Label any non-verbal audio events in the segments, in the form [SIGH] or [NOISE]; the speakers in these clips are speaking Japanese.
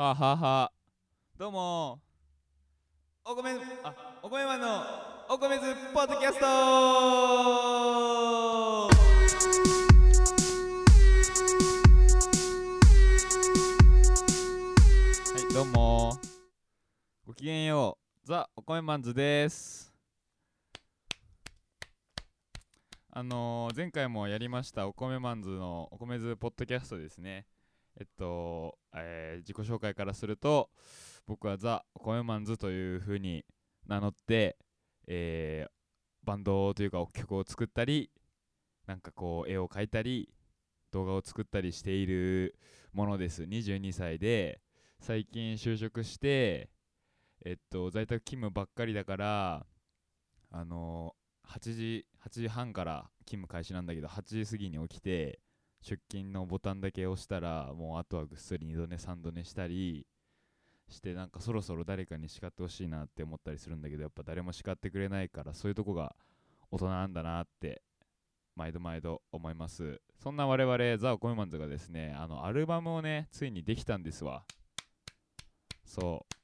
はあ、はは。あ、どうも。お米あお米マンのお米ズポッドキャスト。はいどうも。ごきげんよう。ザ・お米マンズです。あのー、前回もやりましたお米マンズのお米ズポッドキャストですね。えっと、えー、自己紹介からすると僕はザ・お米マンズというふうに名乗って、えーバンドというか曲を作ったりなんかこう絵を描いたり動画を作ったりしているものです。22歳で最近就職してえっと在宅勤務ばっかりだからあの8時8時半から勤務開始なんだけど8時過ぎに起きて出勤のボタンだけ押したらもうあとはぐっすり2度寝3度寝したりしてなんかそろそろ誰かに叱ってほしいなって思ったりするんだけどやっぱ誰も叱ってくれないからそういうとこが大人なんだなって毎度毎度思います。そんな我々ザ・オコメマンズがですねあのアルバムをねついにできたんですわ。そう。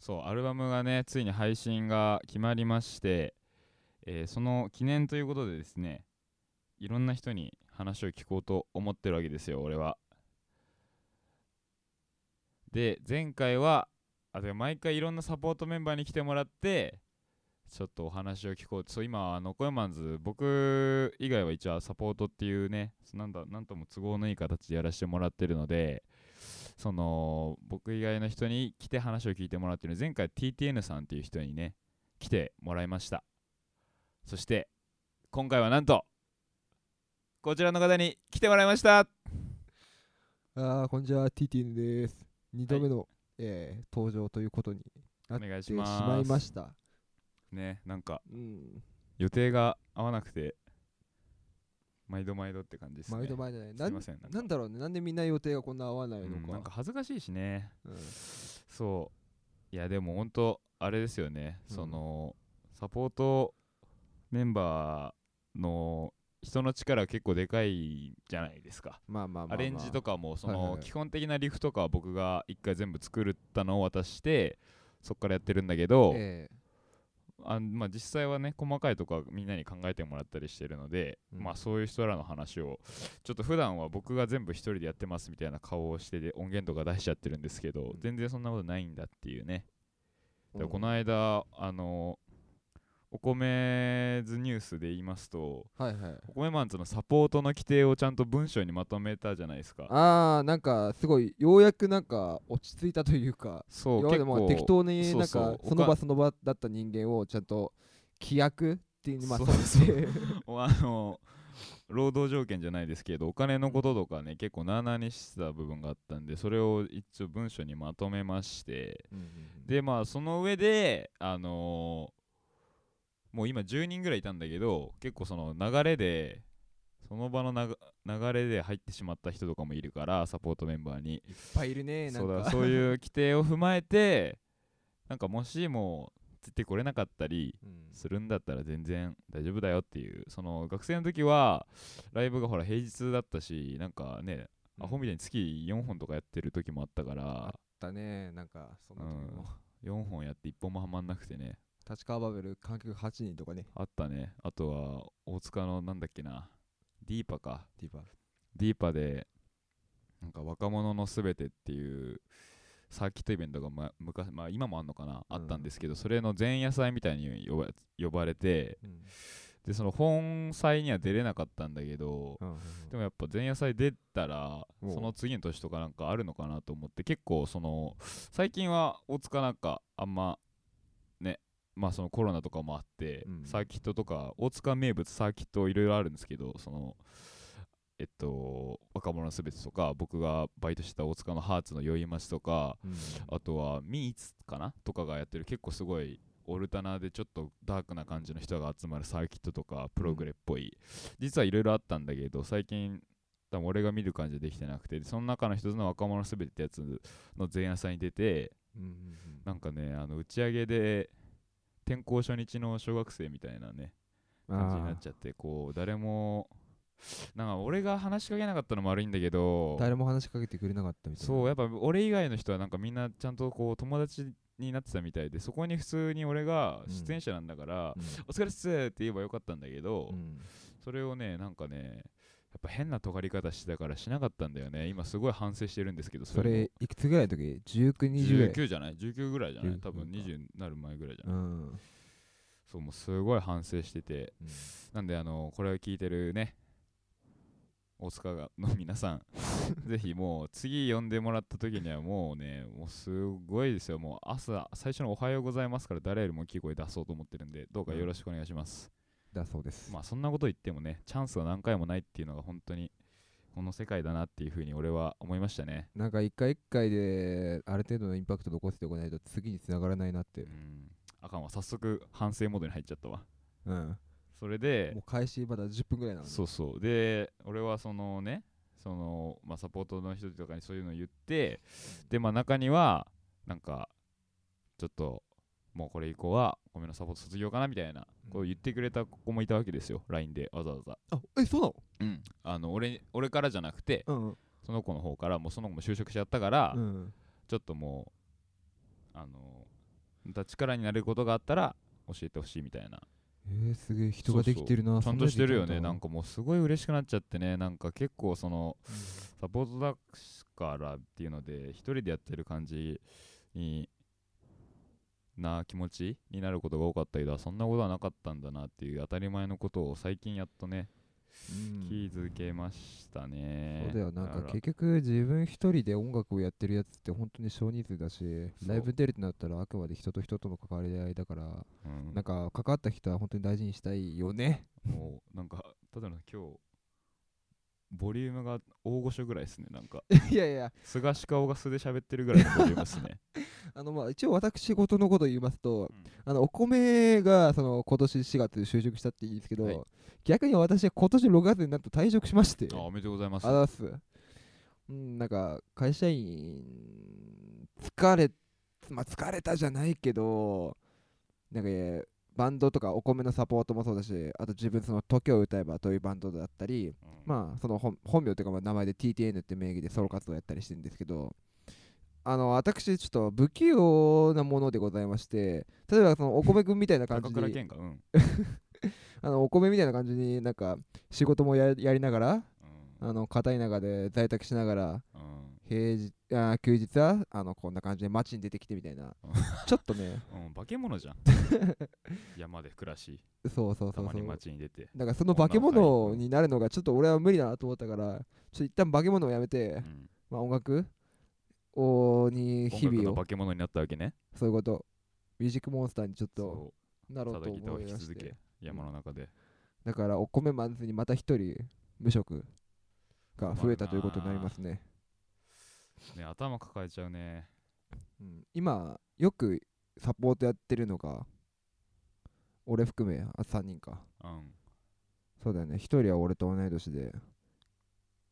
そうアルバムがねついに配信が決まりましてえーその記念ということでですねいろんな人に話を聞こうと思ってるわけですよ俺は。で前回はあで毎回いろんなサポートメンバーに来てもらってちょっとお話を聞こうそう今あのコヤマンズ僕以外は一応サポートっていうねなんだなんとも都合のいい形でやらせてもらってるのでその僕以外の人に来て話を聞いてもらってる前回 TTN さんっていう人にね来てもらいました。そして今回はなんとこちらの方に来てもらいました。あーこんにちは。TTN です。2度目の、えー登場ということになおってし願いします。まいました。ねなんかうん。予定が合わなくて毎度毎度って感じですね。毎度毎度ね。すないんませんなんだろうね。なんでみんな予定がこんな合わないのか,、うんなんか恥ずかしいしね。うん。そう。いやでもほんとあれですよね、うん。そのサポートメンバーの人の力は結構でかいじゃないですか。まあまあまあ、まあ、アレンジとかもその基本的なリフとかは僕が一回全部作ったのを渡してそっからやってるんだけど、えあまあ、実際はね細かいとこはみんなに考えてもらったりしてるので、うん。まあそういう人らの話をちょっと普段は僕が全部一人でやってますみたいな顔をしてで音源とか出しちゃってるんですけど、ん。全然そんなことないんだっていうね、この間あのお米ズニュースで言いますとはいはい。お米マンズのサポートの規定をちゃんと文章にまとめたじゃないですか。あーなんかすごいようやくなんか落ち着いたというかそう今までも適当になんそうそうかその場その場だった人間をちゃんと規約っていうにまあそうされてあの [LAUGHS] 労働条件じゃないですけどお金のこととかね結構なあなあにしてた部分があったんでそれを一応文章にまとめまして。でまあその上であのーもう今10人ぐらいいたんだけど結構その流れでその場の流れで入ってしまった人とかもいるからサポートメンバーに。いっぱいいるねなんか。そうだそういう規定を踏まえてなんかもしもついてこれなかったりうん。するんだったら全然大丈夫だよっていう。その学生の時はライブがほら平日だったしなんかねアホみたいに月4本とかやってる時もあったかあらったねなんかその時も、4本やって1本もはまんなくてね立川バベル観客8人とかね。あったね。あとは大塚のなんだっけな。ディーパか。ディーバディーパでなんか若者のすべてっていうサーキットイベントが、ま昔まあ、今もあんのかな、あったんですけどそれの前夜祭みたいに呼ば呼ばれてうん。でその本祭には出れなかったんだけどうんうんでもやっぱ前夜祭出たらその次の年とかなんかあるのかなと思って結構その最近は大塚なんかあんまねまあそのコロナとかもあって、うん。サーキットとか大塚名物サーキットいろいろあるんですけどそのえっと若者のすべてとか僕がバイトしてた大塚のハーツの宵町とかうん。あとはミーツかなとかがやってる結構すごいオルタナでちょっとダークな感じの人が集まるサーキットとかプログレっぽい、実はいろいろあったんだけど最近多分俺が見る感じでできてなくてでその中の一つの若者すべてってやつの前夜祭に出てうんうんうん。なんかねあの打ち上げで転校初日の小学生みたいなね感じになっちゃってこう誰もなんか俺が話しかけなかったのも悪いんだけど誰も話しかけてくれなかったみたいな。そうやっぱ俺以外の人はなんかみんなちゃんとこう友達になってたみたいでそこに普通に俺が出演者なんだから、お疲れっすって言えばよかったんだけど、うんうん。それをねなんかねやっぱ変な尖り方してたからしなかったんだよね。今すごい反省してるんですけどそれれいくつぐらいの時 ?1920 ぐらい19じゃない？19ぐらいじゃない？19多分20になる前ぐらいじゃない、うん。そうもうすごい反省してて。うん。なんであのこれを聞いてるね大塚がの皆さん [LAUGHS] ぜひもう次呼んでもらった時にはもうねもうすごいですよ。もう朝最初のおはようございますから誰よりも大きい声出そうと思ってるんでどうかよろしくお願いします、だそうです。まあそんなこと言ってもねチャンスは何回もないっていうのが本当にこの世界だなっていうふうに俺は思いましたね。なんか一回一回である程度のインパクト残しておかないと次に繋がらないなって。うん。あかんわ早速反省モードに入っちゃったわ。うん。それでもう開始まだ10分ぐらいなのにそうそう。で俺はそのねその、まあ、サポートの人とかにそういうのを言ってでまあ中にはなんかちょっともうこれ以降はごめんのサポート卒業かなみたいなこう言ってくれた子もいたわけですよ LINE でわざわざ。あえそうなの？うん。あの俺俺からじゃなくてうんその子の方からもうその子も就職しちゃったから、うんちょっともうあのまた力になれることがあったら教えてほしいみたいな。えー、すげえ人ができてるなちゃんとしてるよね。なんかかもうすごい嬉しくなっちゃってね。なんか結構そのサポートだからっていうので一人でやってる感じにな気持ちになることが多かったけどそんなことはなかったんだなっていう当たり前のことを最近やっとねうん。気づけましたね。そうだよ。なんか結局自分一人で音楽をやってるやつって本当に少人数だしライブ出るってなったらあくまで人と人との関わり合いだからうん。なんか関わった人は本当に大事にしたいよね。もうなんかただの今日ボリュームが大御所ぐらいですねなんか。[LAUGHS] いやいや。菅氏顔が素で喋ってるぐらいのボリュームですね。[LAUGHS] あのまあ一応私事のことを言いますと、うん。あのお米がその今年4月就職したって言うんですけど、はい。逆に私は今年6月になって退職しまして。あおめでとうございます。あざっす。うんなんか会社員疲れまあ疲れたじゃないけどなんかえーバンドとかお米のサポートもそうだしあと自分その時を歌えばというバンドだったりうん。まあその本本名というかまあ名前で TTN って名義でソロ活動やったりしてるんですけどあの私ちょっと不器用なものでございまして例えばそのお米くんみたいな感高じに倉健か？うん。[LAUGHS] あのお米みたいな感じになんか仕事もややりながらうん。あの片田舎で在宅しながらうん平日あー休日はあのこんな感じで街に出てきてみたいな。ちょっとね。[LAUGHS] うん、化け物じゃん。[LAUGHS] 山で暮らし。そうそうそうそう。街に出て、だからその化け物になるのがちょっと俺は無理だなと思ったからちょっと一旦化け物をやめて、うん、まあ、音楽？をに日音楽の々を。化け物になったわけね。そういうこと。ミュージックモンスターにちょっとそなろうと思いまし弾き続けて山の中で、だからお米まずにまた一人無職が増えたということになりますね、ね頭抱えちゃうね。うん、今よくサポートやってるのが俺含めあ3人か。うん。そうだよね。一人は俺と同い年で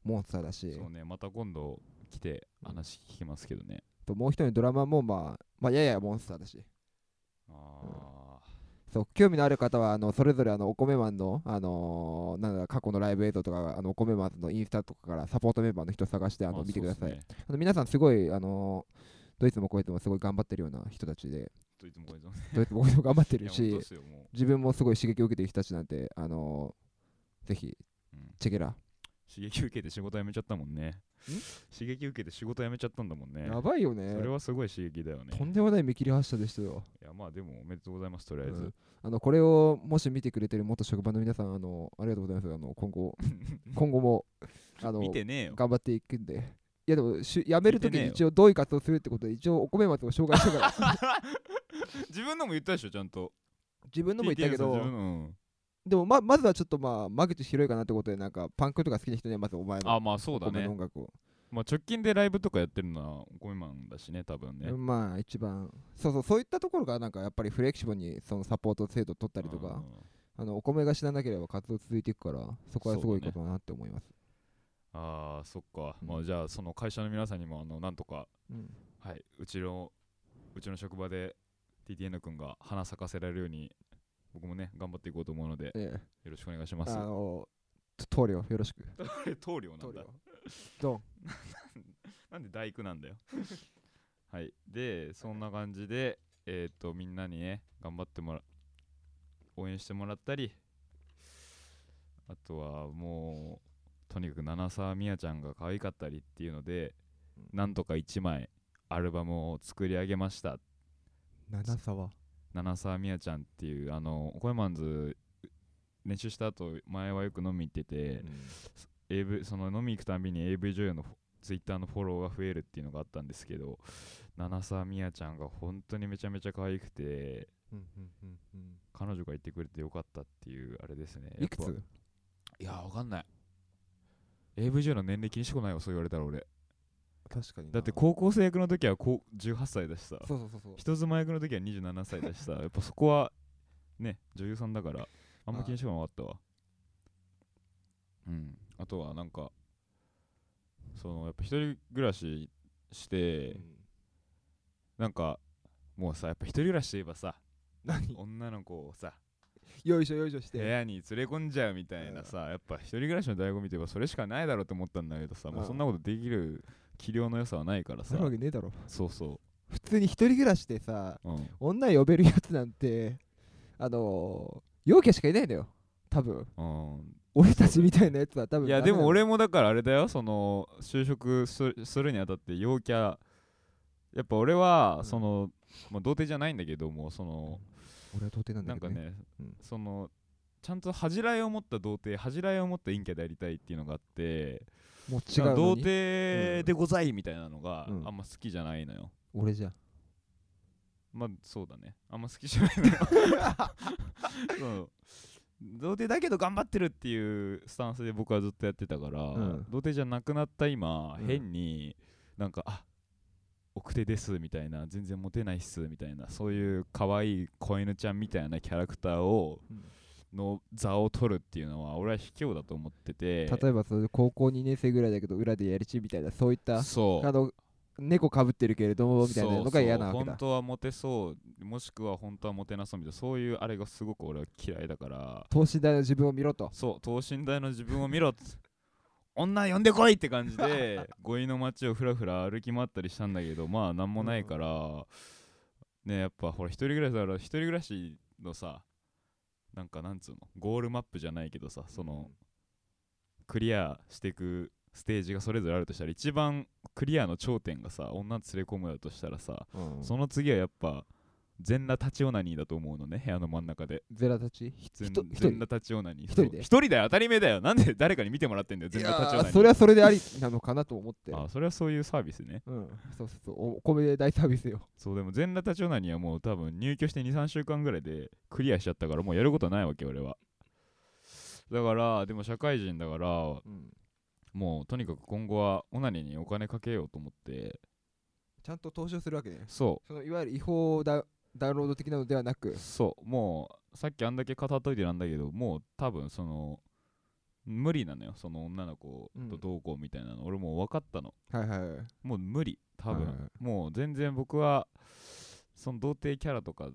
モンスターだし。そうねまた今度来て話聞きますけどね、ともう一人ドラマもまあまあややモンスターだし。あそう興味のある方はあのそれぞれあのお米マンの、あのーなんだ過去のライブ映像とかあのお米マンのインスタとかからサポートメンバーの人探してーあの見てください、ね。あの皆さんすごいあのードイツもこいつもすごい頑張ってるような人たちでどいつもこいつもねドイツもこいつも頑張ってるし自分もすごい刺激を受けてる人たちなんであのーぜひう、うん、チェケラ。刺激受けて仕事辞めちゃったもんね。刺激受けて仕事辞めちゃったんだもんね。やばいよね。それはすごい刺激だよね。とんでもない見切り発車でしたよまあでもおめでとうございますとりあえず、うん。あのこれをもし見てくれてる元職場の皆さんあのありがとうございます。あの今後 [LAUGHS] 今後もあの見てねえよ。頑張っていくんで。いやでもし辞めるときに一応どういう活動するってことで一応お米松を紹介したから自分のも言ったでしょちゃんと。自分のも言ったけどでもままずはちょっとまあ間口広いかなってことでなんかパンクとか好きな人にはまずお前のあまあそうだね。の音楽をまあ直近でライブとかやってるのはお米マンだしね多分ね。まあ一番。そうそうそういったところがなんかやっぱりフレキシブルにそのサポート制度取ったりとかあのお米が知らなければ活動続いていくからそこはすごいことだなって思います。ああそっか、うん。まあじゃあその会社の皆さんにもあのなんとかうん。はいうちのうちの職場で TTN 君が花咲かせられるように僕もね頑張っていこうと思うのでよえ。えろしくお願いします。あの棟梁よろしく。[LAUGHS] 棟梁なんだドンなんで大工なんだよ。[LAUGHS] はい。でそんな感じでえっ、とみんなにね頑張ってもら応援してもらったりあとはもうとにかく七沢みやちゃんが可愛かったりっていうので、うんなんとか1枚アルバムを作り上げました。七沢？七沢みやちゃんっていうあのコエマンズ練習した後前はよく飲み行ってて、AV その飲み行くたんびに AV 女優のツイッターのフォローが増えるっていうのがあったんですけど七沢みやちゃんが本当にめちゃめちゃ可愛くてうんうんうんうん。彼女がいてくれてよかったっていうあれですね。いくつ？いやわかんない。AV 女優の年齢気にしてこないよそう言われたら俺。確かにな。だって高校生役の時はこう18歳だしさ。そうそうそうそう。人妻役の時は27歳だしさ。[LAUGHS] やっぱそこはね女優さんだからあんま気にしてこなかったわ。うんあとはなんかそのやっぱ一人暮らしして、うんなんかもうさやっぱ一人暮らしといえばさ何？女の子をさよいしょよいしょして。部屋に連れ込んじゃうみたいなさ、やっぱ一人暮らしの醍醐味といえばそれしかないだろうと思ったんだけどさ、もうそんなことできる器量の良さはないからさ。なるわけねえだろ。そうそ普通に一人暮らしでさううん。女呼べるやつなんてあのー、陽キャしかいないんだよ。多分。うん俺たちみたいなやつは多分いやでも俺もだからあれだよ。その就職すするにあたって陽キャ。やっぱ俺はうん。その、まあ、童貞じゃないんだけどもそなのの、俺は童貞なんだけどね。なんかね、うん。そのちゃんと恥じらいを持った童貞恥じらいを持った陰キャでありたいっていうのがあってもう違うの童に貞でございみたいなのがうん。あんま好きじゃないのよ、俺じゃん。まあそうだね。あんま好きじゃないのよ。そ [LAUGHS] う童貞だけど頑張ってるっていうスタンスで僕はずっとやってたから、うん。童貞じゃなくなった今、うん。変になんかあ奥手ですみたいな全然モテないっすみたいなそういう可愛い子犬ちゃんみたいなキャラクターをうん。の座を取るっていうのは俺は卑怯だと思ってて。例えばそういう高校2年生ぐらいだけど裏でやりちみたいなそういったそう猫かぶってるけれどもみたいなのが嫌なわけだ。本当はモテそう。もしくは本当はモテなそうみたいなそう。いうあれがすごく俺は嫌いだから。等身大の自分を見ろと。そう等身大の自分を見ろっつ女呼んでこいって感じで [LAUGHS] 五位の街をふらふら歩き回ったりしたんだけどまあなんもないから、ねやっぱほら一人暮らしだから一人暮らしのさなんかなんつうのゴールマップじゃないけどさそのクリアしていくステージがそれぞれあるとしたら一番クリアの頂点がさ女連れ込むだとしたらさ、うんその次はやっぱ全裸立ちオナニーだと思うのね部屋の真ん中で。ゼラたち？ひ全裸立ちオナニー。一人で？一人だよ当たり前だよ。なんで誰かに見てもらってんだよい全裸立ちオナニー。それはそれでありなのかなと思って。あそれはそういうサービスね。うん。そうそうそう。お米で大サービスよ。そうでも全裸立ちオナニーはもう多分入居して23週間ぐらいでクリアしちゃったからもうやることないわけ俺は。だからでも社会人だからうんもうとにかく今後はオナニーにお金かけようと思って。ちゃんと投資をするわけね。そそのいわゆる違法ダダウンロード的なのではなく。うそう。もうさっきあんだけ語っといてなんだけどもう多分その無理なのよ。その女の子とどうこうみたいなの、俺もう分かったの。はいはいはい。もう無理。多分、はいはいもう全然僕はその童貞キャラとか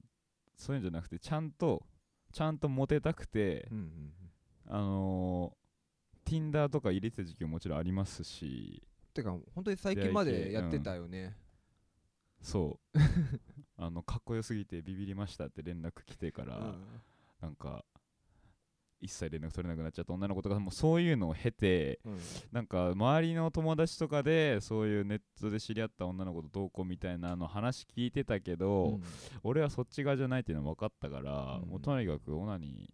そういうんじゃなくてちゃんとちゃんとモテたくて、うんうん。あのー、Tinder とか入れてた時期ももちろんありますし。てか本当に最近までやってたよね。そう。[LAUGHS] あのかっこよすぎてビビりましたって連絡来てから、うん。なんか一切連絡取れなくなっちゃった女の子とかもそういうのを経てうん。なんか周りの友達とかでそういうネットで知り合った女の子とどうこうみたいなの話聞いてたけど、うん。俺はそっち側じゃないっていうのは分かったから、うん。もうとにかくオナニ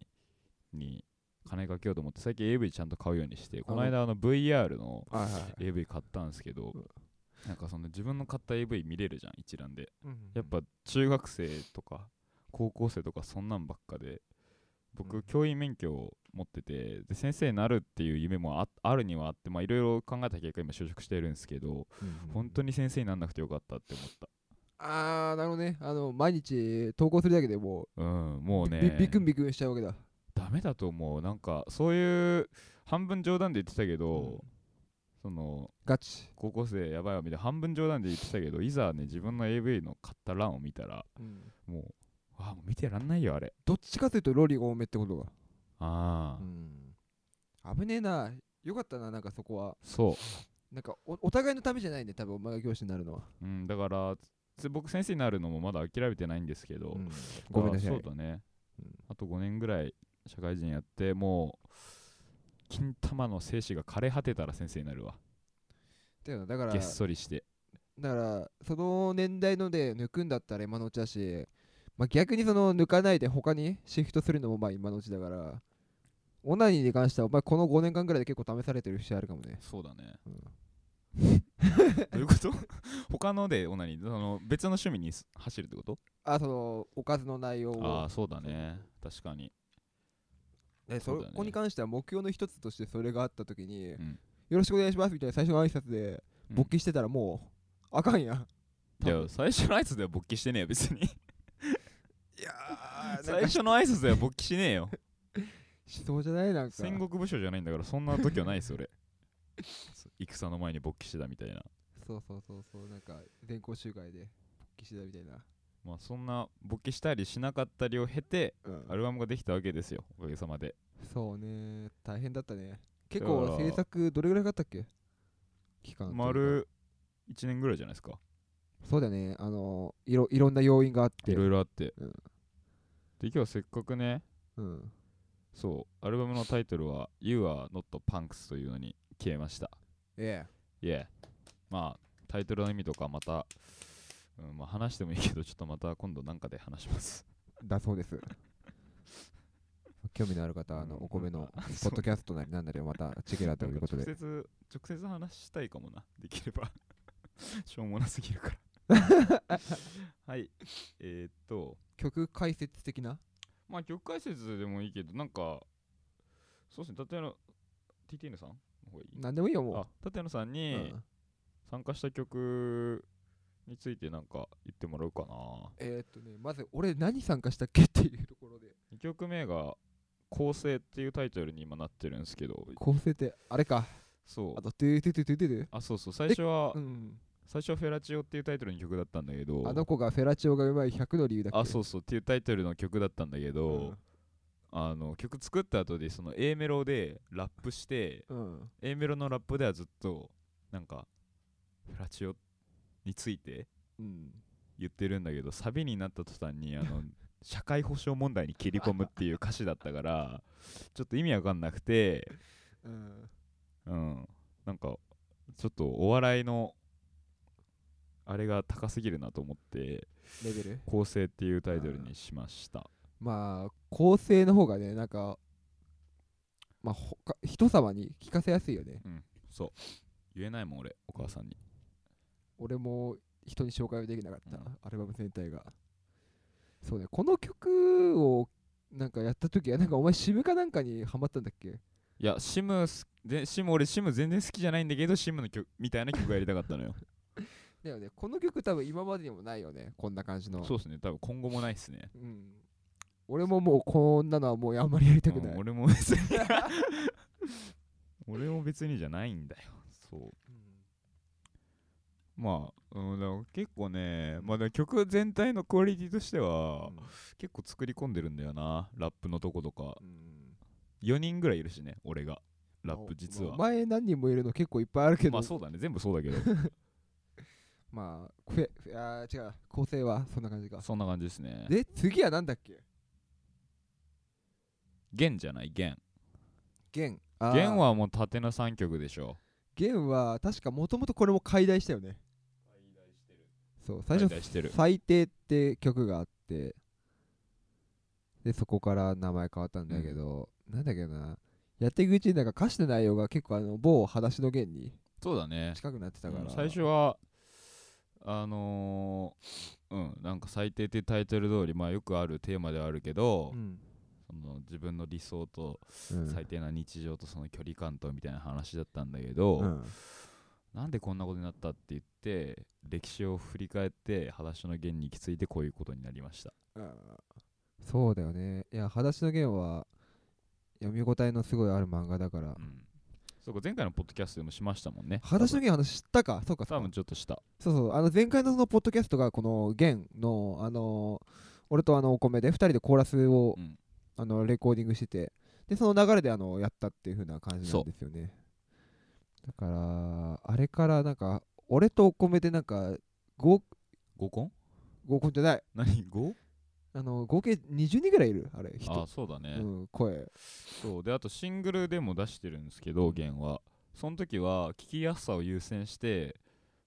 ーに金かけようと思って最近 AV ちゃんと買うようにしてこの間あの VR の AV 買ったんですけど、うんなんかその自分の買った AV 見れるじゃん一覧で。うんやっぱ中学生とか高校生とかそんなんばっかで僕、うん。教員免許を持っててで先生になるっていう夢もああるにはあってまあいろいろ考えた結果今就職してるんですけど、うん本当に先生になんなくてよかったって思った。あーなるほどね。あの毎日投稿するだけでもうんもううね。びビクンビクンしちゃうわけだダメだと思う。なんかそういう半分冗談で言ってたけど、うん。そのガチ。高校生やばいわみたいな半分冗談で言ってたけどいざね自分の AV の買った欄を見たらもうあもう見てらんないよあれ。どっちかというとロリが多めってことが。ああ、うん。危ねえな。よかったななんかそこは。そなんかおお互いのためじゃないね多分お前が教師になるのは、う、うん、だからつ僕先生になるのもまだ諦めてないんですけど、うん。ごめんなさい。あそうだね、うん。あと5年ぐらい社会人やってもう金玉の精子が枯れ果てたら先生になるわ。だよな。だからげっそりして。だからその年代ので抜くんだったら今のうちだし、まあ、逆にその抜かないで他にシフトするのもまあ今のうちだからオナニーに関してはお前この5年間ぐらいで結構試されてる節あるかもね。そうだね、うん。[LAUGHS] どういうこと？[LAUGHS] 他のでオナニー？その別の趣味にす走るってこと？あそのおかずの内容を。ああそうだね。確かにでそそうだね。こに関しては目標の一つとしてそれがあった時に、ん。よろしくお願いしますみたいな最初の挨拶でうん。勃起してたらもう、あかんやん。いや最初の挨拶では勃起してねえよ別に。いやー [LAUGHS] 最初の挨拶では勃起しねえよ。しそうじゃない？なんか。戦国武将じゃないんだからそんな時はないです俺。[LAUGHS] 戦の前に勃起してたみたいな。そうそうそうそうなんか全校集会で勃起してたみたいな、まあそんな勃起したりしなかったりを経てうん。アルバムができたわけですよおかげさまで。そうね。大変だったね。結構制作どれぐらいかかったっけ？期間丸1年ぐらいじゃないですか。そうだね。あのいろいろんな要因があって。いろいろあって、うん。で今日せっかくねうん。そうアルバムのタイトルは「You are not punks」というのに決めました。えいえまあタイトルの意味とかまた、うんまあ、話してもいいけどちょっとまた今度なんかで話します。えだそうです。[LAUGHS] 興味のある方はあのうん。お米のポッドキャストなりなんなりをまたチェケラということ直で接直接話したいかもな。できれば。[LAUGHS] しょうもなすぎるから。[LAUGHS] はい。えー、っと。曲解説的な？まあ曲解説でもいいけどなんかそうですね立山 TTN さんの方がいい？なんでもいいよもあ立山さんう、にうん。参加した曲についてなんか言ってもらおうかな。えーっとねまず俺何参加したっけっていうところで。2曲目が「構成」っていうタイトルに今なってるんですけど。構成ってあれか。そう。あとトゥートゥトゥトゥトゥあそうそう。最初はうん。最初はフェラチオっていうタイトルの曲だったんだけど。あの子がフェラチオがうまい100の理由だっけ。あそうそう。っていうタイトルの曲だったんだけど、あの曲作った後でその A メロでラップしてうん、うん、A メロのラップではずっとなんかフェラチオについてうん、言ってるんだけどサビになった途端にあの [LAUGHS] 社会保障問題に切り込むっていう歌詞だったからちょっと意味わかんなくてうん、うん。なんかちょっとお笑いのあれが高すぎるなと思ってレベル「構成」っていうタイトルにしました。まあ構成の方がねなんかまあほか人様に聞かせやすいよね。うん。そう。言えないもん俺お母さんに俺も人に紹介はできなかった、うん。アルバム全体が。そうねこの曲をなんかやった時はなんかお前シムかなんかにハマったんだっけ？いやシムすでシム俺シム全然好きじゃないんだけどシムの曲みたいな曲やりたかったのよ。[LAUGHS] だよねこの曲多分今までにもないよねこんな感じの。そうですね多分今後もないっすね。うん。俺ももうこんなのはもうあんまりやりたくない、うん俺も別に。[LAUGHS] 俺も別にじゃないんだよ。そうまあ、うん、だから結構ね、まあ、でも曲全体のクオリティとしては、結構作り込んでるんだよなラップのとことか。うん4人ぐらいいるしね俺が。ラップ実はお前何人もいるの結構いっぱいあるけど。まあそうだね全部そうだけど。[LAUGHS] まあフェあー違う構成はそんな感じか。そんな感じですね。で次はなんだっけ？弦じゃない弦。弦。弦はもう縦の3曲でしょ弦は確かもともとこれも解題したよね。そう最初解題してる。最低って曲があって。でそこから名前変わったんだけど、なんだっけな。やっていくうちになんか歌詞の内容が結構あの某裸足の弦にそうだね。近くなってたから、うん最初はあのーうんなんか最低ってタイトル通りまあよくあるテーマではあるけど、うんその自分の理想とうん。最低な日常とその距離感とみたいな話だったんだけど、うん。なんでこんなことになったって言って歴史を振り返って裸足の弦に行き着いてこういうことになりました。うん。そうだよね。いや裸足の弦は読み応えのすごいある漫画だから。うん。そうか前回のポッドキャストでもしましたもんね。裸足の弦の話知ったか？そうか多分ちょっとした。そうそう、あの前回のそのポッドキャストがこの弦の、あのー俺とあのお米で2人でコーラスを、うんあのレコーディングしてて、でその流れであのやったっていう風な感じなんですよね。だからあれからなんか俺とお米でなんか合合コン？合コンじゃない。何 5? あの合計20人ぐらいいるあれ人。あそうだね、うん、声。そう。であとシングルでも出してるんですけど弦は。その時は聞きやすさを優先して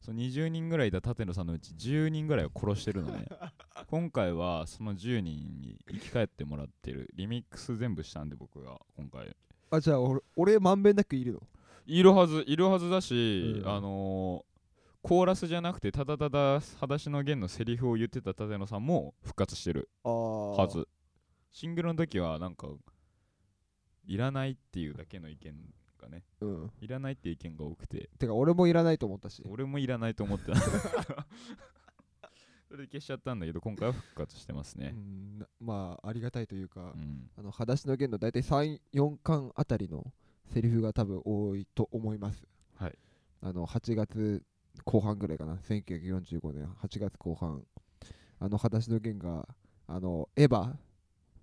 その20人ぐらいいた舘野さんのうち10人ぐらいを殺してるのね。[LAUGHS] 今回はその10人に生き返ってもらってる。リミックス全部したんで僕が今回。あじゃあ俺俺まんべんなくいるの？いるはずいるはずだし、うん。あのーコーラスじゃなくてただただ裸足の弦のセリフを言ってた舘野さんも復活してるあー。はず。シングルの時はなんかいらないっていうだけの意見がね。うん。いらないって意見が多くて。てか俺もいらないと思ったし。俺もいらないと思って。た [LAUGHS] それで消しちゃったんだけど今回は復活してますうねんなまあありがたいというか、うん。あの裸足の弦の大体34巻あたりのセリフが多分多いと思います。はい。あの8月後半ぐらいかな。1945年8月後半。あの裸足の弦があのエヴァ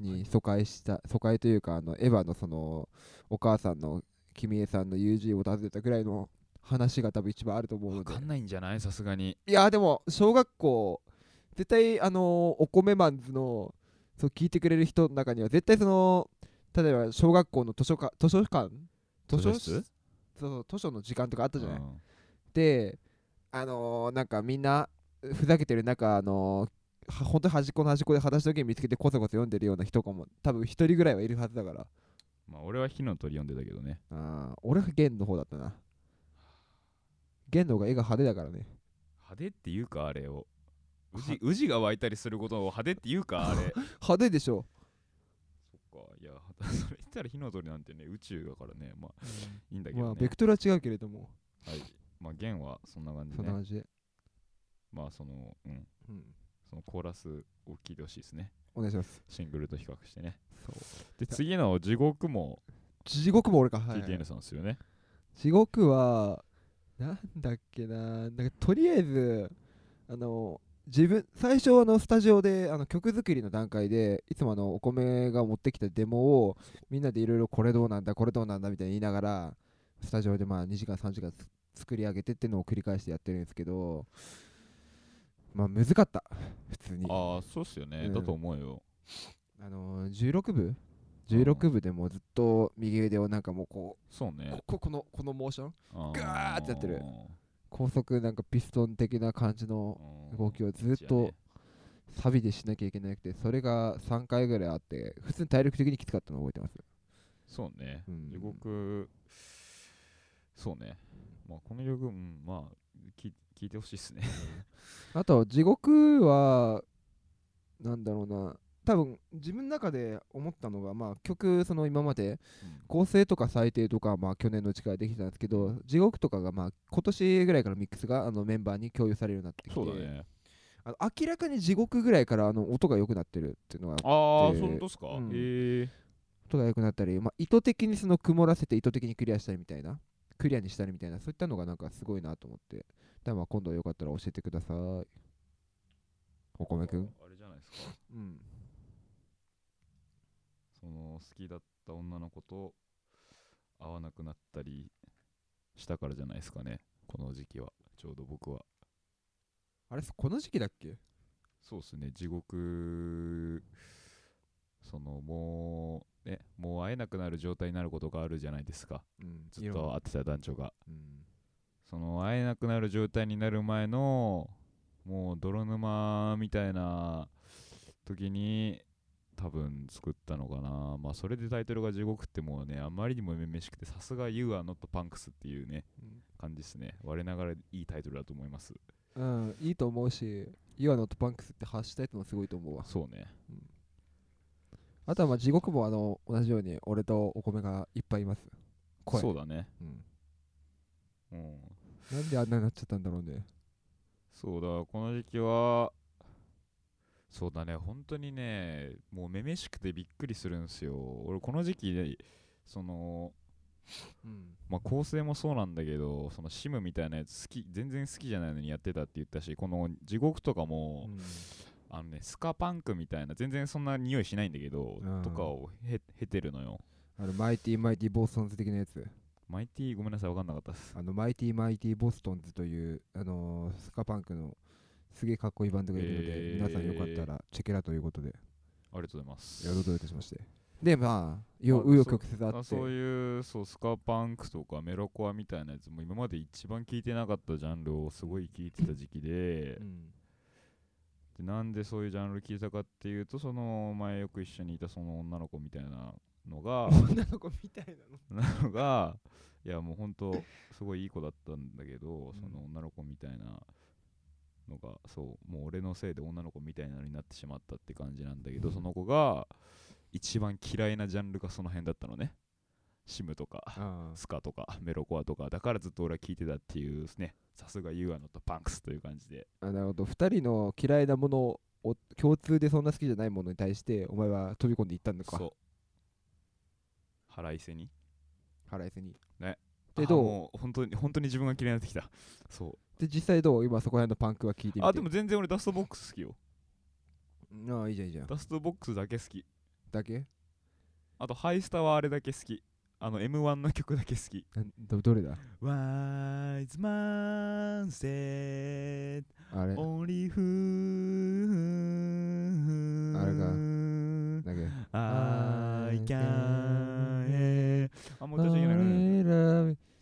に疎開した疎開というかあのエヴァのそのお母さんの君江さんの友人を訪ねたぐらいの話が多分一番あると思うので。分かんないんじゃない？さすがに。いやでも小学校絶対あのお米マンズのそう聞いてくれる人の中には絶対その例えば小学校の図書館図書館？図書室？そうそう図書の時間とかあったじゃない、うん。であのーなんかみんなふざけてる中あのーは本当に端っこの端っこで裸足の弦見つけてコソコソ読んでるような人かも多分一人ぐらいはいるはずだからまあ俺は火の鳥読んでたけどね。あー俺が弦の方だったな。弦の方が絵が派手だからね。派手っていうかあれを。宇治宇治が湧いたりすることを派手っていうかあれ。[LAUGHS] 派手でしょ、そっか。いや [LAUGHS] それ言ったら火の鳥なんてね宇宙だからね。まあいいんだけどね、まあベクトルは違うけれども。はい。まあ弦はそんな感じね。そんな感じ。で、まあそのうん。うん、そのコーラスを聴いてほしいですねお願いします。シングルと比較してね。で次の地獄も地獄も俺か、はいはい TTN さんですよね、地獄はなんだっけな。なんかとりあえずあの自分最初あのスタジオであの曲作りの段階でいつもあのお米が持ってきたデモをみんなでいろいろこれどうなんだこれどうなんだみたいに言いながらスタジオでまあ2時間3時間つ作り上げてっていうのを繰り返してやってるんですけどまあ難かった。普通に。ああそうっすよね、うん。だと思うよ。あの16部？16部でもずっと右腕をなんかもうこうそうね。ここのこのモーション？ガガーってやってる。高速なんかピストン的な感じの動きをずっとサビでしなきゃいけなくてそれが3回ぐらいあって普通に体力的にきつかったのを覚えてます。そうね、うん。地獄。そうね。まあこの曲うんまあ聞聞いてほしいっすね。あと地獄はなんだろうな。多分自分の中で思ったのがまあ曲その今まで構成とか最低とかはまあ去年のうちからできてたんですけど地獄とかがまあ今年ぐらいからミックスがあのメンバーに共有されるようになってきてそうだね。あの明らかに地獄ぐらいからあの音が良くなってるっていうのがああでそういうことっすか、うん。へえ音が良くなったり、まあ、意図的にその曇らせて意図的にクリアしたりみたいなクリアにしたりみたいなそういったのがなんかすごいなと思ってだまあ今度はよかったら教えてください。お米くん？あれじゃないですか。うん。その好きだった女の子と会わなくなったりしたからじゃないですかね。この時期は。ちょうど僕は。あれこの時期だっけ？そうっすね。地獄そのもうねもう会えなくなる状態になることがあるじゃないですか。うん。ずっと会ってた男女が。うんその会えなくなる状態になる前のもう泥沼みたいな時に多分作ったのかな。まあそれでタイトルが地獄ってもうねあまりにもめめしくてさすが You are not punks っていうね感じですね。我ながらいいタイトルだと思います。うん、うん、いいと思うし You are not punks って発したやつもすごいと思うわ。そうね。あとはまあ地獄もあの同じように俺とお米がいっぱいいます。声。そうだね。うん、うんなんであんなになっちゃったんだろうね。そうだこの時期はそうだね本当にねもうめめしくてびっくりするんですよ。俺この時期でそのうん。まあ構成もそうなんだけどそのシムみたいなやつ好き全然好きじゃないのにやってたって言ったしこの地獄とかも、あのねスカパンクみたいな全然そんな匂いしないんだけど、うん。とかをへ経てるのよ。あのマイティマイティボストンズ的なやつマイティごめんなさい分かんなかったです。あのマイティマイティボストンズという、あのースカパンクのすげえかっこいいバンドがいるので、えー。皆さんよかったらチェケラということで、ありがとうございます。よろしくお願いいたしまして。で、まあ、よあ紆余曲折あって、あそういうそうスカパンクとかメロコアみたいなやつも今まで一番聴いてなかったジャンルをすごい聴いてた時期で。うん。でなんでそういうジャンル聴いたかっていうとその前よく一緒にいたその女の子みたいなのが女の子みたいなの。なのがいやもうほんとすごいいい子だったんだけど、うん。その女の子みたいなのがそうもう俺のせいで女の子みたいなのになってしまったって感じなんだけど、その子が一番嫌いなジャンルがその辺だったのね。シムとかあスカとかメロコアとか。だからずっと俺は聞いてたっていうね。さすが You are not punks という感じで。あなるほど、2人の嫌いなものを共通でそんな好きじゃないものに対して、お前は飛び込んでいったんだか、そう腹いせに？腹いせに。ね。で、どう？う本当に本当に自分が嫌いになってきた。そう。で、実際どう？今そこら辺のパンクは聞いてみて。あでも全然俺ダストボックス好きよ。ああ、いいじゃん、いいじゃん。ダストボックスだけ好き。だけ？あとハイスタはあれだけ好き。あの M1 の曲だけ好き。どどれだ？Wise man said あれ only who あれか。だけ？I can あもない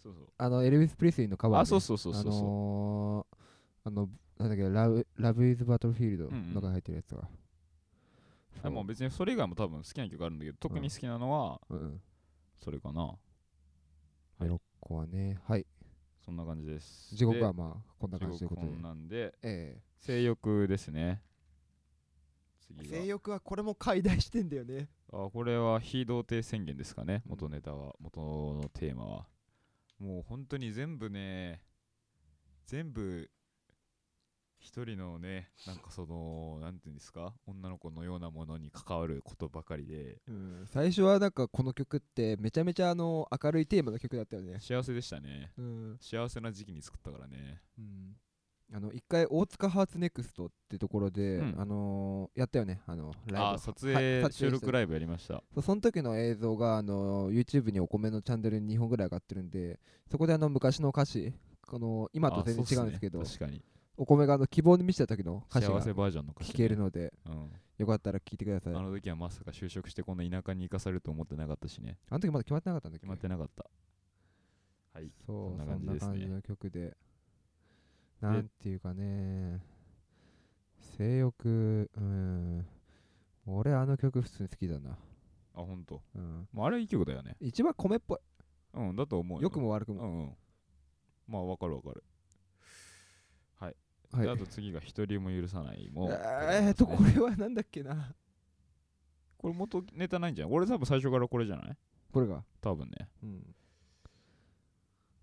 そうそうあの、エルヴィス・プリスリーのカバー、ね。あそうそうそうそうあそうのー、あの、なんだっけ、ラブ、ラブイズ・バトルフィールドうんうんのが入ってるやつが。あもう別にそれ以外も多分好きな曲あるんだけど特に好きなのはうんうん。それかなメロッコはね、はい。そんな感じです地獄はでまあ、こんな感じということで地獄本。なんでえ性欲ですね性欲はこれも解題してんだよね。はあこれは非童貞宣言ですかね。うん。元ネタは。元のテーマは。もう本当に全部ね全部一人のねなんかそのなんていうんですか？女の子のようなものに関わることばかりで。うん、最初はなんかこの曲ってめちゃめちゃあの明るいテーマの曲だったよね。幸せでしたね。うん。幸せな時期に作ったからね。うん、あの一回大塚ハーツネクストってところで、うん。あのーやったよね。あのライブあ撮は影撮影収録ライブやりました。そうその時の映像があの YouTube にお米のチャンネルに2本ぐらい上がってるんでそこであの昔の歌詞この今と全然違うんですけどあそうっすね。確かに。お米があの希望に満ちた時の歌詞が幸せバージョンの歌詞、聴けるのでうん、よかったら聴いてください。あの時はまさか就職してこんな田舎に行かされると思ってなかったしね。あの時まだ決まってなかったんだっけ？決まってなかった。はい。そうそんな感じですね。な感じの曲でなんていうかね。性欲うん。俺あの曲普通に好きだな、あほんと？うん、もうあれいい曲だよね。一番米っぽい。うんだと思うよ。良くも悪くも、うんうん。まあわかるわかる。はい。であと次が一人も許さないもえーっとこれはなんだっけな。これ元ネタないんじゃない？俺多分最初からこれじゃない？これが。多分ね。うん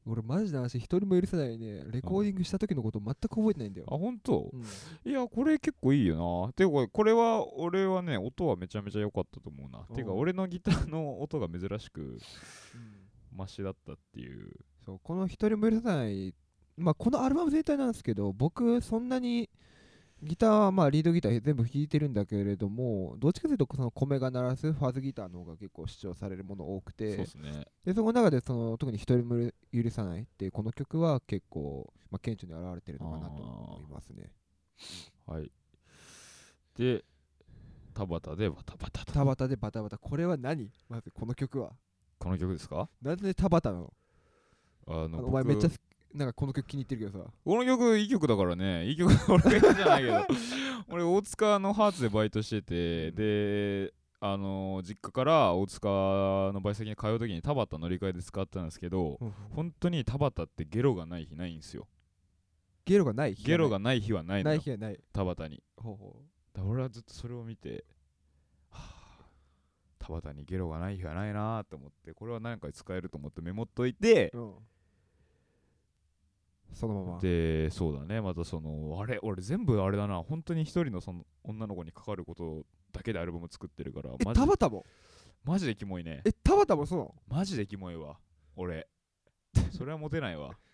俺マジで話一人も許さないねレコーディングした時のこと全く覚えてないんだよ。あ、ほんとうん。いやこれ結構いいよな。てかこれこれは俺はね音はめちゃめちゃ良かったと思うな。てかおう俺のギターの音が珍しくマシだったっていう。そうこの一人も許さないまあこのアルバム全体なんですけど僕そんなにギターはまあリードギター全部弾いてるんだけれどもどっちかというとその米が鳴らすファズギターの方が結構主張されるもの多くそうてっすね。でその中でその特に一人も許さないってこの曲は結構、まあ、顕著に現れてるのかなと思いますね。はい。で田畑でバタバタと。田畑でバタバタ。これは何？まずこの曲は。この曲ですか？なんで田畑なの？あのお僕前めっちゃなんかこの曲気に入ってるけどさ。この曲いい曲だからね。いい曲。[LAUGHS] 俺じゃないけど。[LAUGHS] 俺大塚のハーツでバイトしてて、であの実家から大塚のバイト先に通う時に田畑乗り換えで使ったんですけど、本当に田畑ってゲロがない日ないんですよ。ゲロがない日ゲロがない日はないのないよ日はない。田畑に。ほうほだから俺はずっとそれを見て、はあ、田畑にゲロがない日はないなと思ってこれは何かに使えると思ってメモっといて、う、うん、そのまま。でそうだね。またそのあれ俺全部あれだな。本当に一人のその女の子に関わることだけでアルバム作ってるからえマジ田畑も？マジでキモいね。え田畑もそうなの？マジでキモいわ。俺。それはモテないわ。[LAUGHS]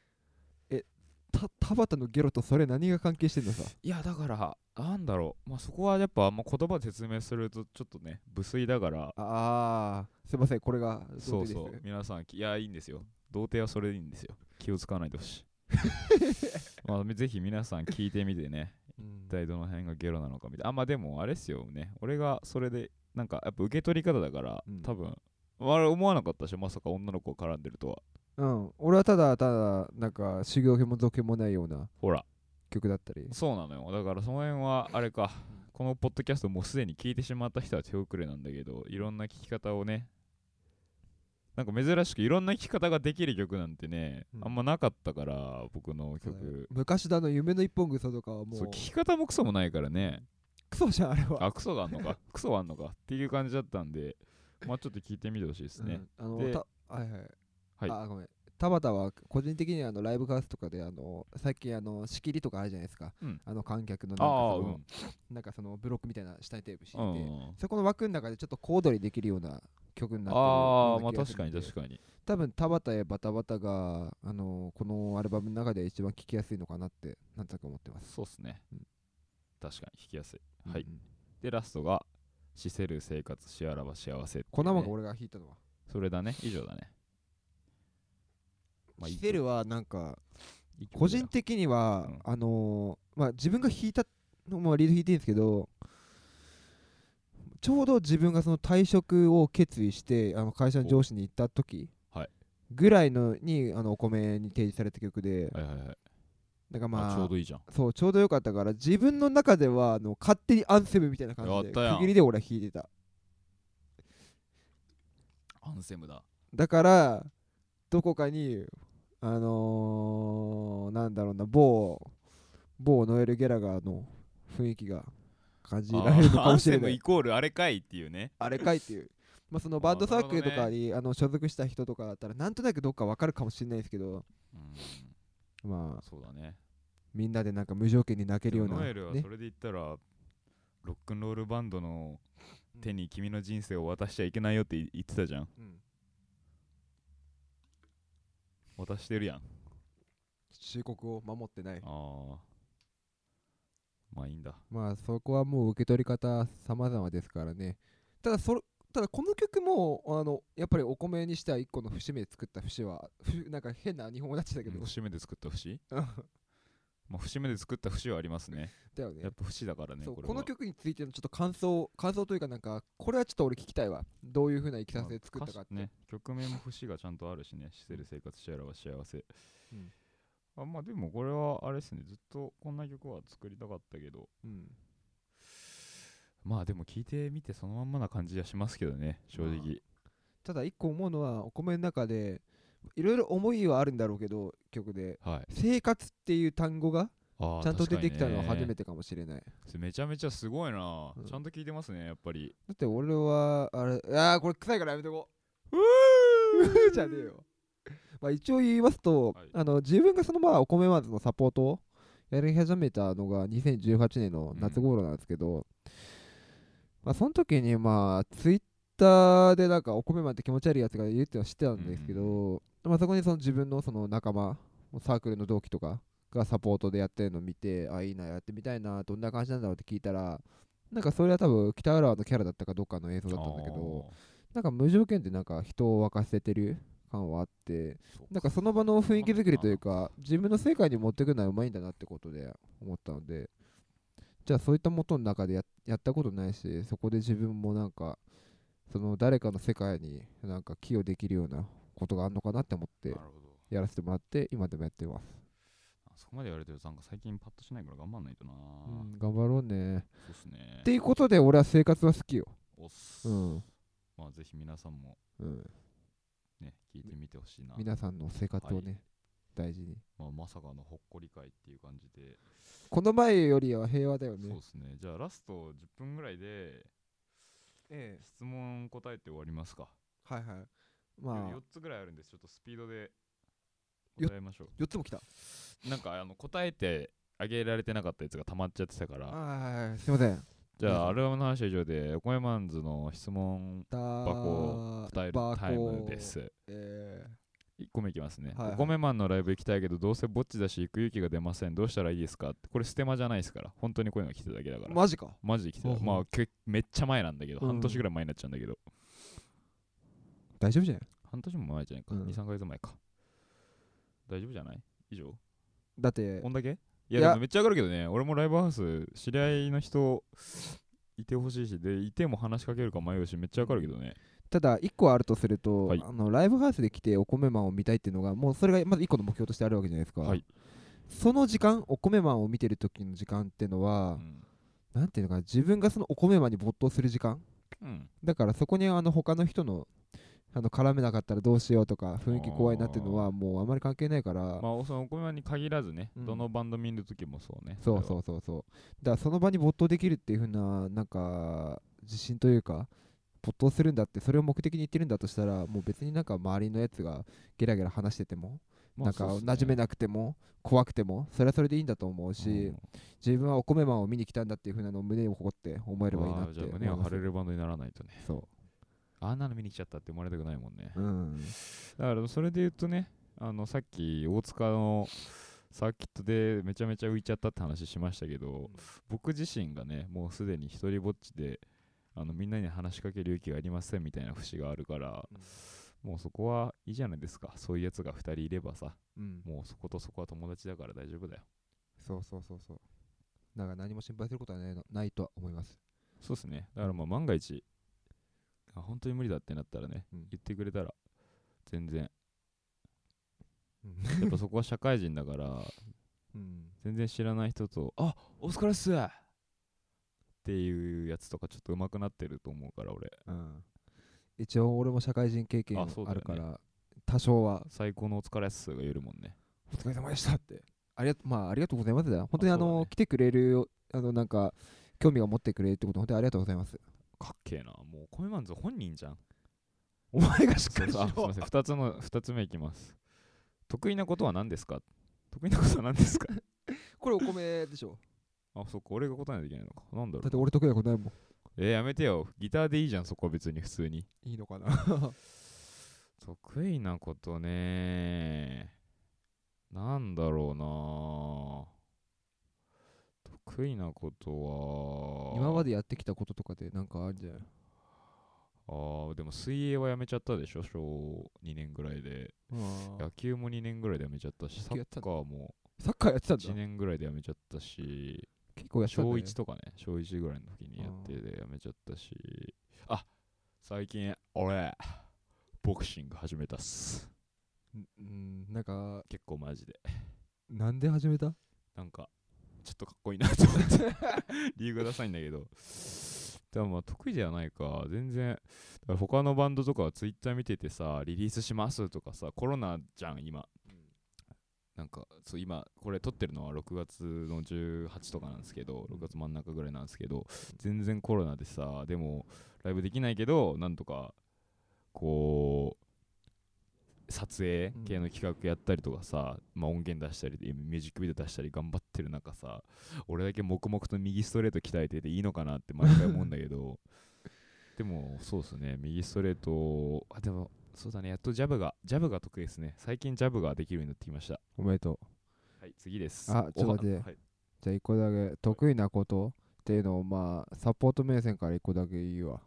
た田畑のゲロとそれ何が関係してんのさ？いやだからなんだろう。まあそこはやっぱあんま言葉で説明するとちょっとね無粋だから。ああすいません。これがそうそう。皆さんきいやいいんですよ。童貞はそれでいいんですよ。気を使わないでほしい [LAUGHS] まあぜひ皆さん聞いてみてね。うん一体どの辺がゲロなのかみたいな。あまあでもあれっすよね。俺がそれでなんかやっぱ受け取り方だから、うん。多分あれ思わなかったでしょ？まさか女の子が絡んでるとは。うん。俺はただただなんか修行も造形もないようなほら。曲だったり。そうなのよ。だからその辺はあれか。このポッドキャストもうすでに聞いてしまった人は手遅れなんだけどいろんな聞き方をねなんか珍しくいろんな聞き方ができる曲なんてね、うん。あんまなかったから僕の曲。昔だの夢の一本草とかはもそうう聞き方もクソもないからね。クソじゃんあれは。あクソがあんのか？[LAUGHS] クソはあんのか？っていう感じだったんでまあちょっと聞いてみてほしいですね、うん、あのはいはい。はい。あごめん田畑は個人的にはあのライブハウスとかであの最近あの仕切りとかあるじゃないですか、うん。あの観客のなんかうん。なんかそのブロックみたいな下にテープ敷いて、うんうんそこの枠の中でちょっと小躍りできるような曲になってるああまあ確かに確かに。多分田畑やバタバタがあのこのアルバムの中で一番聴きやすいのかなってなんとなく思ってます。そうっすね、うん。確かに弾きやすい。はい。うんうん。でラストが「しせる生活しあらば幸せ」こんなもんが俺が弾いたのは。それだね。以上だねまあいい。シセルはなんか個人的には、うん。あのーまあ自分が弾いたのもリード弾いてるんですけどちょうど自分がその退職を決意してあの会社の上司に行った時はい。ぐらいのにあのお米に提示された曲ではいはいはい。なんかまあまあちょうどいいじゃん。そうちょうどよかったから自分の中ではあの勝手にアンセムみたいな感じで区切りで俺は弾いてた。アンセムだ。だからどこかにあのー、なんだろうな某某ノエル・ゲラガーの雰囲気が感じられるのかもしれない。[LAUGHS] イコールあれかいっていうね。あれかいっていうまあそのバンドサークルとかにあ、の所属した人とかだったらなんとなくどっかわかるかもしれないですけどうん。まあそうだね。みんなでなんか無条件に泣けるようなノエルはねそれで言ったら、ロックンロールバンドの手に君の人生を渡しちゃいけないよって言ってたじゃん。うん渡してるやん。忠告を守ってない。ああまあいいんだ。まあそこはもう受け取り方様々ですからね。ただそれただこの曲もあのやっぱりお米にしては一個の節目で作った節はふなんか変な日本語になっちゃったけど、節目で作った節？うんまあ節目で作った節はありますね。だよね。やっぱ節だからねここの曲についてのちょっと感想感想というかなんかこれはちょっと俺聞きたいわ。どういう風ないきさつで作ったかって、ね曲名も節がちゃんとあるしね。してる生活しあらば幸せ、うん。あまあでもこれはあれですね。ずっとこんな曲は作りたかったけど。うん。まあでも聞いてみてそのまんまな感じはしますけどね正直、ただ一個思うのはお米の中でいろいろ思いはあるんだろうけど曲で。はい。生活っていう単語があーちゃんと出てきたのは初めてかもしれない、めちゃめちゃすごいな、うん。ちゃんと聞いてますねやっぱり。だって俺はあれあーこれ臭いからやめとこう。[LAUGHS] じゃねえよ。まあ一応言いますと、はい。あの自分がそのまあお米マンズのサポートをやり始めたのが2018年の夏頃なんですけど、まあその時にまあツイッターでなんかお米マンって気持ち悪いやつがいるっては知ってたんですけど、まあそこにその自分のその仲間サークルの同期とかがサポートでやってるのを見てあいいなやってみたいなどんな感じなんだろうって聞いたらなんかそれは多分北浦和のキャラだったかどっかの映像だったんだけどなんか無条件でなんか人を沸かせてる感はあってなんかその場の雰囲気作りというか自分の世界に持ってくのはうまいんだなってことで思ったのでじゃあそういった元の中でややったことないしそこで自分もなんかその誰かの世界になんか寄与できるようなことがあるのかなって思ってやらせてもらって今でもやってます、あそこまで言われてるとなんか最近パッとしないから頑張んないとな、うん、頑張ろうね。そうっすね。っていうことで俺は生活は好きよ。おっす、うん、まあぜひ皆さんもうん、ね聞いてみてほしいな。皆さんの生活をね、は大事に。まあ、まさかのほっこり会っていう感じで、この前よりは平和だよね。そうですね。じゃあラスト10分ぐらいでええ。質問答えて終わりますか、はいはい。まあ。4つぐらいあるんですちょっとスピードでよ答えましょ4つも来た。うなんかあの答えてあげられてなかったやつが溜まっちゃってたから。はいはいすいません。じゃあアルバムの話は以上でお米マンズの質問だ箱答えるタイムです。え1個目いきますね、はいはい。お米マンのライブ行きたいけどどうせぼっちだし行く勇気が出ません。どうしたらいいですか?ってこれステマじゃないですから。本当にこういうのが来てただけだから。マジか。マジで来てた。まあけめっちゃ前なんだけど、うん。半年ぐらい前になっちゃうんだけど。大丈夫じゃん半年も前じゃないか、うん。23ヶ月前か。大丈夫じゃない？以上？だってこんだけ？いやいや。でもめっちゃ上がるけどね。俺もライブハウス知り合いの人いてほしいしでいても話しかけるか迷うしめっちゃわかるけどね。ただ1個あるとすると、はい。あのライブハウスで来てお米マンを見たいっていうのがもうそれがまず1個の目標としてあるわけじゃないですか、はい。その時間お米マンを見てる時の時間っていうのは、うん、なんていうのかな自分がそのお米マンに没頭する時間？うん、だからそこにあの他の人のあの絡めなかったらどうしようとか雰囲気怖いなっていうのはもうあまり関係ないから、まあそのお米マンに限らずね、うん。どのバンド見るときもそうねそうそうそうそう。だからその場に没頭できるっていう風ななんか自信というか没頭するんだってそれを目的に言ってるんだとしたらもう別になんか周りのやつがゲラゲラ話してても、まあなんか馴染めなくても怖くてもそれはそれでいいんだと思うし、うん。自分はお米マンを見に来たんだっていう風なのを胸を誇って思えればいいなって胸を張れるバンドにならないとね。そあんなの見に来ちゃったって思われたくないもんね。ううん。だからそれで言うとねあのさっき大塚のサーキットでめちゃめちゃ浮いちゃったって話しましたけど、僕自身がねもうすでに一人ぼっちであのみんなに話しかける勇気がありませんみたいな節があるから、もうそこはいいじゃないですか。そういうやつが2人いればさうん。もうそことそこは友達だから大丈夫だよ。そうそうそうそう。だから何も心配することはないのないとは思います。そうですね。だからまあ万が一あ本当に無理だってなったらね、うん。言ってくれたら全然。うん。やっぱそこは社会人だから [LAUGHS] うん。全然知らない人と「あお疲れっす!」っていうやつとかちょっと上手くなってると思うから俺。うん。一応俺も社会人経験あるから多少は。最高のお疲れっすが言えるもんね。お疲れ様でしたって。ありがとまあありがとうございますだよ。本当にあのね。来てくれるあのなんか興味が持ってくれるってこと本当にありがとうございますかっけえな。もうコメマンズ本人じゃん。お前がしっかりしろ。そうあすいません2つの二つ目いきます。得意なことは何ですか？得意なことは何ですか？[LAUGHS] これお米でしょ。あそっか。俺が答えないといけないのか。なんだろう。だって俺得意なことないもん。えー、やめてよ。ギターでいいじゃんそこは別に普通に。いいのかな。[LAUGHS] 得意なことねなんだろうな得意なことは。今までやってきたこととかでなんかあるんじゃない？あーでも水泳はやめちゃったでしょ？小2年ぐらいで。野球も2年ぐらいでやめちゃったしサッカーも。サッカーやってたん1だ年ぐらいでやめちゃったし。結構やってたんだ小ね1とかね小1ぐらいの時にやってでやめちゃったし。あ最近俺ボクシング始めたっす。うんなんか結構マジで。なんで始めた？なんかちょっとかっこいいなと思って。[LAUGHS] 理由がダサいんだけど。でもまあ得意ではないか。全然他のバンドとかはツイッター見ててさリリースしますとかさコロナじゃん今。なんかそう今これ撮ってるのは6月の18とかなんですけど6月真ん中ぐらいなんですけど全然コロナでさでもライブできないけどなんとかこう撮影系の企画やったりとかさ、まあ、音源出したりでミュージックビデオ出したり頑張ってる中さ俺だけ黙々と右ストレート鍛えてていいのかなって毎回思うんだけど。[LAUGHS] でもそうですね。右ストレートあでもそうだね。やっとジャブがジャブが得意ですね。最近ジャブができるようになってきました。おめでとう。はい次です。あちょっと待って。おははい。じゃあ一個だけ得意なことっていうのをまあサポート目線から一個だけ言うわ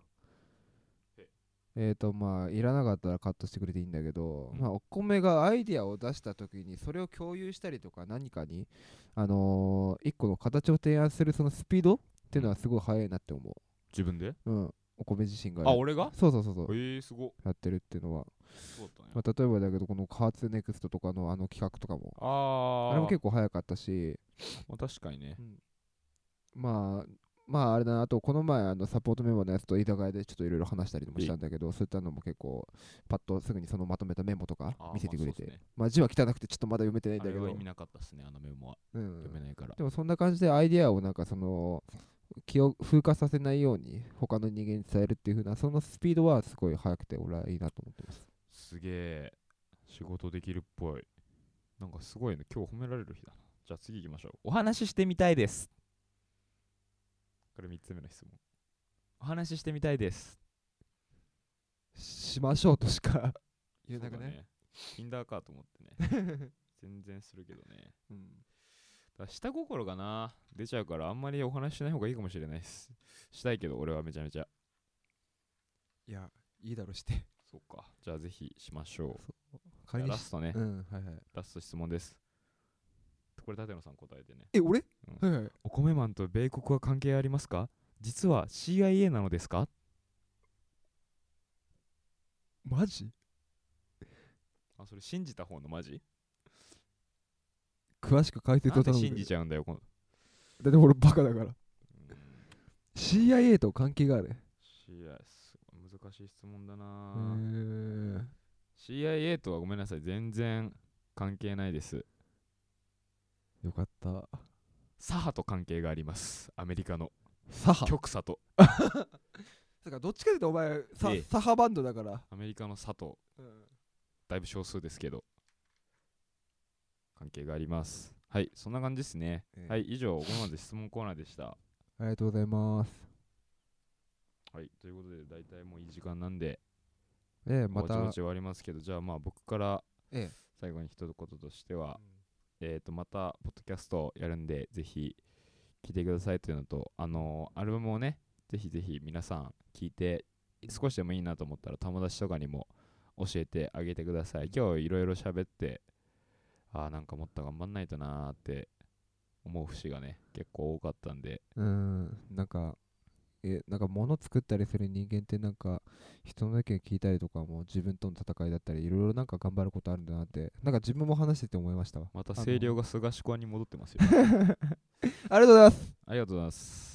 ええーとまあいらなかったらカットしてくれていいんだけど、うん。まあお米がアイディアを出した時にそれを共有したりとか何かにあのー一個の形を提案するそのスピードっていうのはすごい速いなって思自分で？ううん。お米自身があ俺が？そうそうそうそう。えー、すごっ。やってるっていうのは、そうだったね。まあ、例えばだけどこのカーツネクストとかのあの企画とかも。あー。あれも結構早かったし。まあ、確かにね。まあまああれだな。あとこの前あのサポートメンバーのやつと居酒屋でちょっといろいろ話したりもしたんだけどそういったのも結構パッとすぐにそのまとめたメモとか見せてくれてまあ字は汚くてちょっとまだ読めてないんあだけどれは意味なかったっすねあのメモはうん読めないからでもそんな感じでアイデアをなんかその気を風化させないように他の人間に伝えるっていう風なそのスピードはすごい速くて俺はいいなと思ってます。すげえ仕事できるっぽい。なんかすごいね今日褒められる日だな。じゃあ次行きましょう。お話ししてみたいですこれ3つ目の質問。お話ししてみたいです。しましょうとしか [LAUGHS] 言えなくね。そうだね Tinder かと思ってね。[LAUGHS] 全然するけどね。うん。だ下心がな。出ちゃうからあんまりお話ししない方がいいかもしれないです。したいけど俺はめちゃめちゃ。いやいいだろして。そっか。じゃあぜひしましょう。仮にしラストね、うんはいはい。ラスト質問ですこれ舘野さん答えてね。え俺、うん。はいはい。お米マンと米国は関係ありますか？実は CIA なのですか？マジ？あそれ信じた方のマジ？詳しく解説なんでを頼む信じちゃうんだよこの。だって俺バカだから。うん CIA と関係がある。CIA 難しい質問だへなー CIA とはごめんなさい全然関係ないですよかった。左派と関係があります。アメリカの。左派極左と。[LAUGHS] だからどっちかというとお前さええ。左派バンドだから、アメリカの左とだいぶ少数ですけど。関係があります。はいそんな感じですね、ええ。はい以上ここまで質問コーナーでした。ありがとうございます。はいということで大体もういい時間なんで。ええまた。ぼちぼち終わりますけどじゃあまあ僕からええ。最後に一言としては、えー、とまたポッドキャストやるんでぜひ聞いてくださいというのとあのーアルバムをねぜひぜひ皆さん聞いて少しでもいいなと思ったら友達とかにも教えてあげてください。今日いろいろ喋ってあーなんかもっと頑張んないとなーって思う節がね結構多かったんで。うんなんかえなんか物作ったりする人間ってなんか人の意見聞いたりとかも自分との戦いだったりいろいろなんか頑張ることあるんだなってなんか自分も話してて思いましたわ。また声量が菅氏コアに戻ってますよ。[LAUGHS] ありがとうございます。ありがとうございます